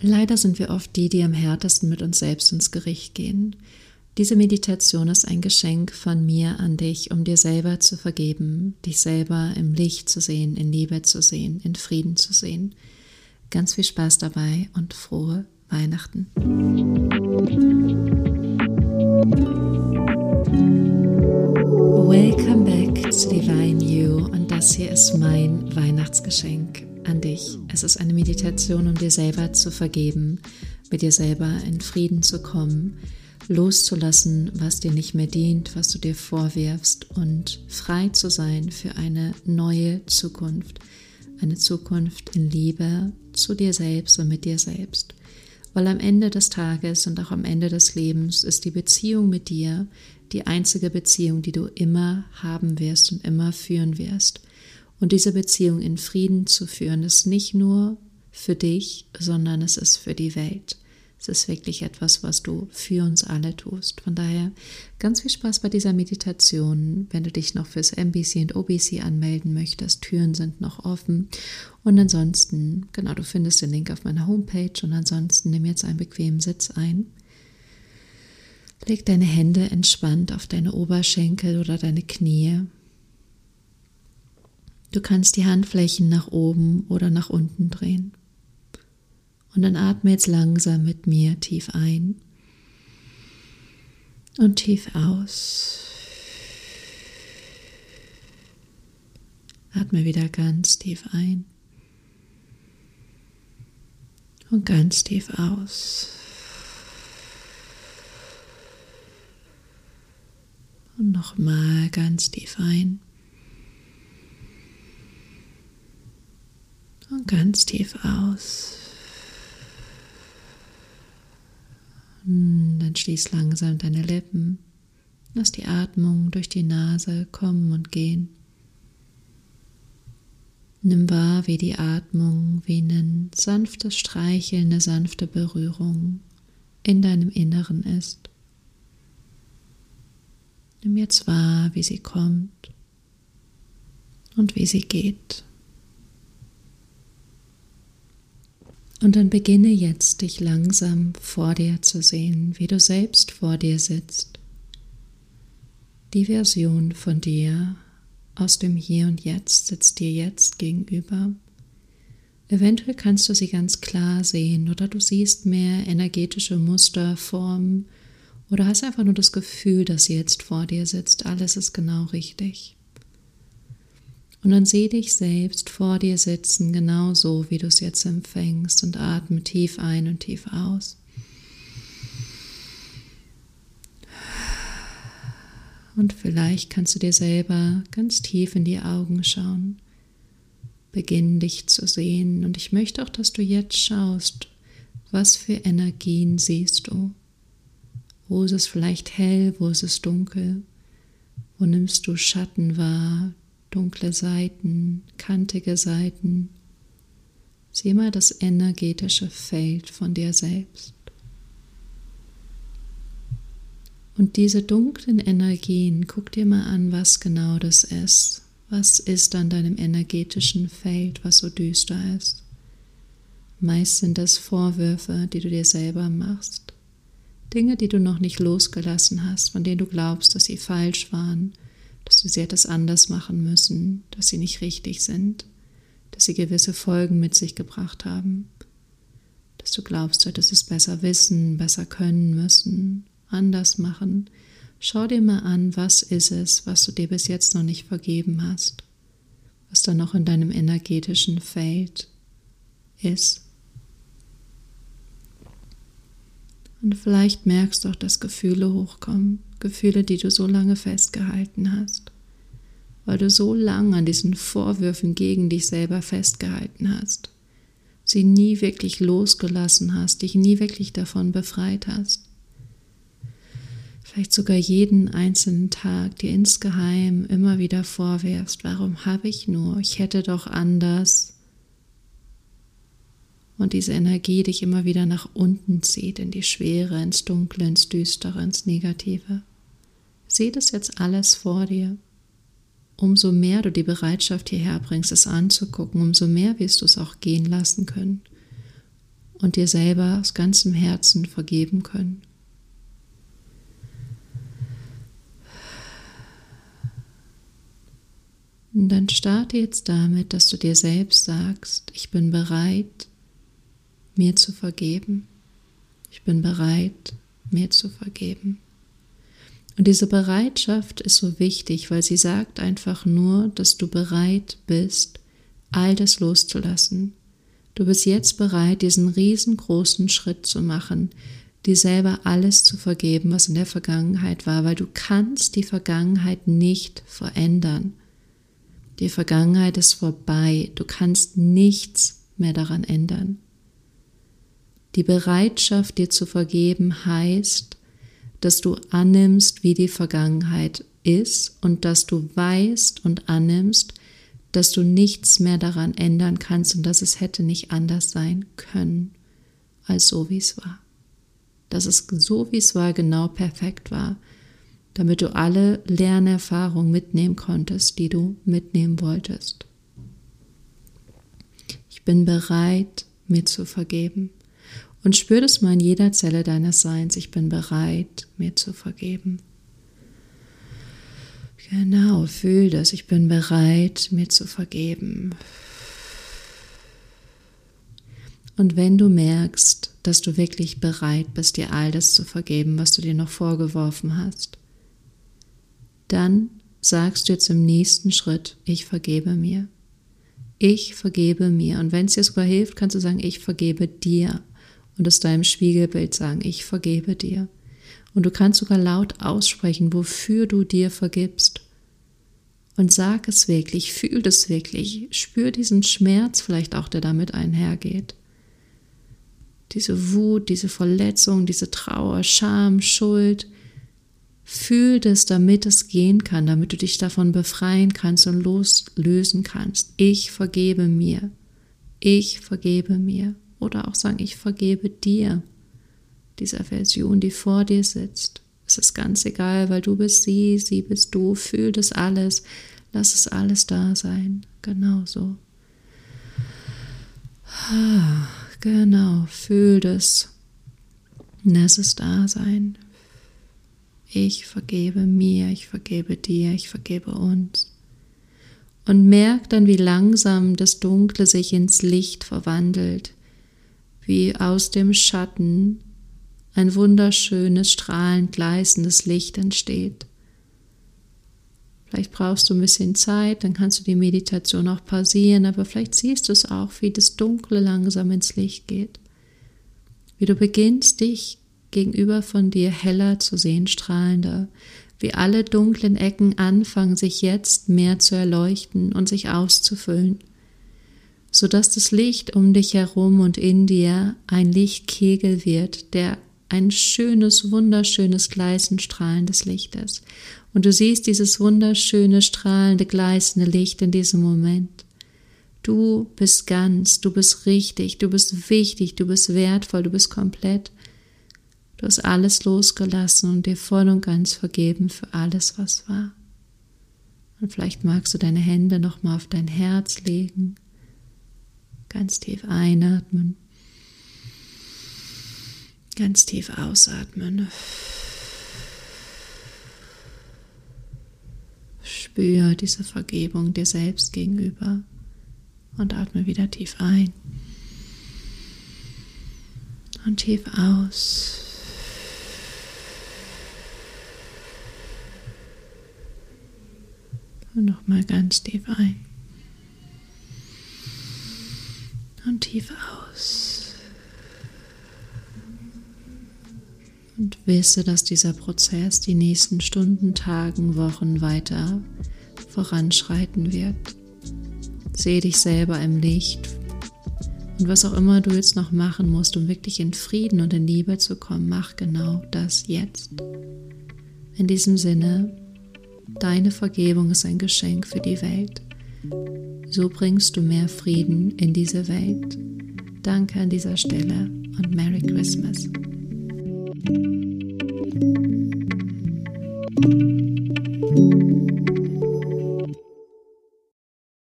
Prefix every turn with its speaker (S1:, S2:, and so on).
S1: Leider sind wir oft die, die am härtesten mit uns selbst ins Gericht gehen. Diese Meditation ist ein Geschenk von mir an dich, um dir selber zu vergeben, dich selber im Licht zu sehen, in Liebe zu sehen, in Frieden zu sehen. Ganz viel Spaß dabei und frohe Weihnachten. Es ist eine Meditation, um dir selber zu vergeben, mit dir selber in Frieden zu kommen, loszulassen, was dir nicht mehr dient, was du dir vorwirfst und frei zu sein für eine neue Zukunft. Eine Zukunft in Liebe zu dir selbst und mit dir selbst. Weil am Ende des Tages und auch am Ende des Lebens ist die Beziehung mit dir die einzige Beziehung, die du immer haben wirst und immer führen wirst. Und diese Beziehung in Frieden zu führen, ist nicht nur für dich, sondern es ist für die Welt. Es ist wirklich etwas, was du für uns alle tust. Von daher ganz viel Spaß bei dieser Meditation. Wenn du dich noch fürs MBC und OBC anmelden möchtest, Türen sind noch offen. Und ansonsten, genau, du findest den Link auf meiner Homepage. Und ansonsten nimm jetzt einen bequemen Sitz ein. Leg deine Hände entspannt auf deine Oberschenkel oder deine Knie. Du kannst die Handflächen nach oben oder nach unten drehen. Und dann atme jetzt langsam mit mir tief ein und tief aus. Atme wieder ganz tief ein und ganz tief aus. Und nochmal ganz tief ein. Und ganz tief aus. Hm, dann schließ langsam deine Lippen. Lass die Atmung durch die Nase kommen und gehen. Nimm wahr, wie die Atmung wie ein sanftes Streicheln, eine sanfte Berührung in deinem Inneren ist. Nimm jetzt wahr, wie sie kommt und wie sie geht. Und dann beginne jetzt dich langsam vor dir zu sehen, wie du selbst vor dir sitzt. Die Version von dir aus dem Hier und Jetzt sitzt dir jetzt gegenüber. Eventuell kannst du sie ganz klar sehen oder du siehst mehr energetische Muster, Formen oder hast einfach nur das Gefühl, dass sie jetzt vor dir sitzt. Alles ist genau richtig. Und dann sieh dich selbst vor dir sitzen, genauso wie du es jetzt empfängst und atme tief ein und tief aus. Und vielleicht kannst du dir selber ganz tief in die Augen schauen, beginnen dich zu sehen. Und ich möchte auch, dass du jetzt schaust, was für Energien siehst du. Wo ist es vielleicht hell, wo ist es dunkel? Wo nimmst du Schatten wahr, dunkle Seiten, kantige Seiten. Sieh mal das energetische Feld von dir selbst. Und diese dunklen Energien, guck dir mal an, was genau das ist. Was ist an deinem energetischen Feld, was so düster ist? Meist sind das Vorwürfe, die du dir selber machst. Dinge, die du noch nicht losgelassen hast, von denen du glaubst, dass sie falsch waren dass sie etwas anders machen müssen, dass sie nicht richtig sind, dass sie gewisse Folgen mit sich gebracht haben, dass du glaubst, du hättest es besser wissen, besser können müssen, anders machen. Schau dir mal an, was ist es, was du dir bis jetzt noch nicht vergeben hast, was da noch in deinem energetischen Feld ist. Und vielleicht merkst du auch, dass Gefühle hochkommen, Gefühle, die du so lange festgehalten hast, weil du so lange an diesen Vorwürfen gegen dich selber festgehalten hast, sie nie wirklich losgelassen hast, dich nie wirklich davon befreit hast. Vielleicht sogar jeden einzelnen Tag dir insgeheim immer wieder vorwirfst, warum habe ich nur, ich hätte doch anders und diese Energie dich immer wieder nach unten zieht, in die Schwere, ins Dunkle, ins Düstere, ins Negative. Sieh das jetzt alles vor dir. Umso mehr du die Bereitschaft hierher bringst, es anzugucken, umso mehr wirst du es auch gehen lassen können. und dir selber aus ganzem Herzen vergeben können. Und dann starte jetzt damit, dass du dir selbst sagst, ich bin bereit, mir zu vergeben. Ich bin bereit, mir zu vergeben. Und diese Bereitschaft ist so wichtig, weil sie sagt einfach nur, dass du bereit bist, all das loszulassen. Du bist jetzt bereit, diesen riesengroßen Schritt zu machen, dir selber alles zu vergeben, was in der Vergangenheit war, weil du kannst die Vergangenheit nicht verändern. Die Vergangenheit ist vorbei, du kannst nichts mehr daran ändern. Die Bereitschaft, dir zu vergeben, heißt, dass du annimmst, wie die Vergangenheit ist und dass du weißt und annimmst, dass du nichts mehr daran ändern kannst und dass es hätte nicht anders sein können, als so wie es war. Dass es so wie es war genau perfekt war, damit du alle Lernerfahrungen mitnehmen konntest, die du mitnehmen wolltest. Ich bin bereit, mir zu vergeben. Und spür das mal in jeder Zelle deines Seins. Ich bin bereit, mir zu vergeben. Genau, fühl das. Ich bin bereit, mir zu vergeben. Und wenn du merkst, dass du wirklich bereit bist, dir all das zu vergeben, was du dir noch vorgeworfen hast, dann sagst du jetzt im nächsten Schritt, ich vergebe mir. Ich vergebe mir. Und wenn es dir sogar hilft, kannst du sagen, ich vergebe dir und es deinem Spiegelbild sagen, ich vergebe dir. Und du kannst sogar laut aussprechen, wofür du dir vergibst. Und sag es wirklich, fühl es wirklich, spür diesen Schmerz vielleicht auch, der damit einhergeht. Diese Wut, diese Verletzung, diese Trauer, Scham, Schuld. Fühl das, damit es gehen kann, damit du dich davon befreien kannst und loslösen kannst. Ich vergebe mir. Ich vergebe mir. Oder auch sagen, ich vergebe dir, dieser Version, die vor dir sitzt. Es ist ganz egal, weil du bist sie, sie bist du, fühl das alles, lass es alles da sein. Genau so. Genau, fühl das. Lass es da sein. Ich vergebe mir, ich vergebe dir, ich vergebe uns. Und merk dann, wie langsam das Dunkle sich ins Licht verwandelt, wie aus dem Schatten ein wunderschönes, strahlend gleißendes Licht entsteht. Vielleicht brauchst du ein bisschen Zeit, dann kannst du die Meditation auch pausieren, aber vielleicht siehst du es auch, wie das Dunkle langsam ins Licht geht. Wie du beginnst, dich gegenüber von dir heller zu sehen, strahlender, wie alle dunklen Ecken anfangen, sich jetzt mehr zu erleuchten und sich auszufüllen sodass das Licht um dich herum und in dir ein Lichtkegel wird, der ein schönes, wunderschönes, gleißend strahlendes Licht ist. Und du siehst dieses wunderschöne, strahlende, gleißende Licht in diesem Moment. Du bist ganz, du bist richtig, du bist wichtig, du bist wertvoll, du bist komplett. Du hast alles losgelassen und dir voll und ganz vergeben für alles, was war. Und vielleicht magst du deine Hände nochmal auf dein Herz legen Ganz tief einatmen. Ganz tief ausatmen. Spür diese Vergebung dir selbst gegenüber und atme wieder tief ein und tief aus. Und nochmal ganz tief ein. Und tief aus. Und wisse, dass dieser Prozess die nächsten Stunden, Tagen, Wochen weiter voranschreiten wird. Sehe dich selber im Licht. Und was auch immer du jetzt noch machen musst, um wirklich in Frieden und in Liebe zu kommen, mach genau das jetzt. In diesem Sinne, deine Vergebung ist ein Geschenk für die Welt. So bringst du mehr Frieden in diese Welt. Danke an dieser Stelle und Merry Christmas.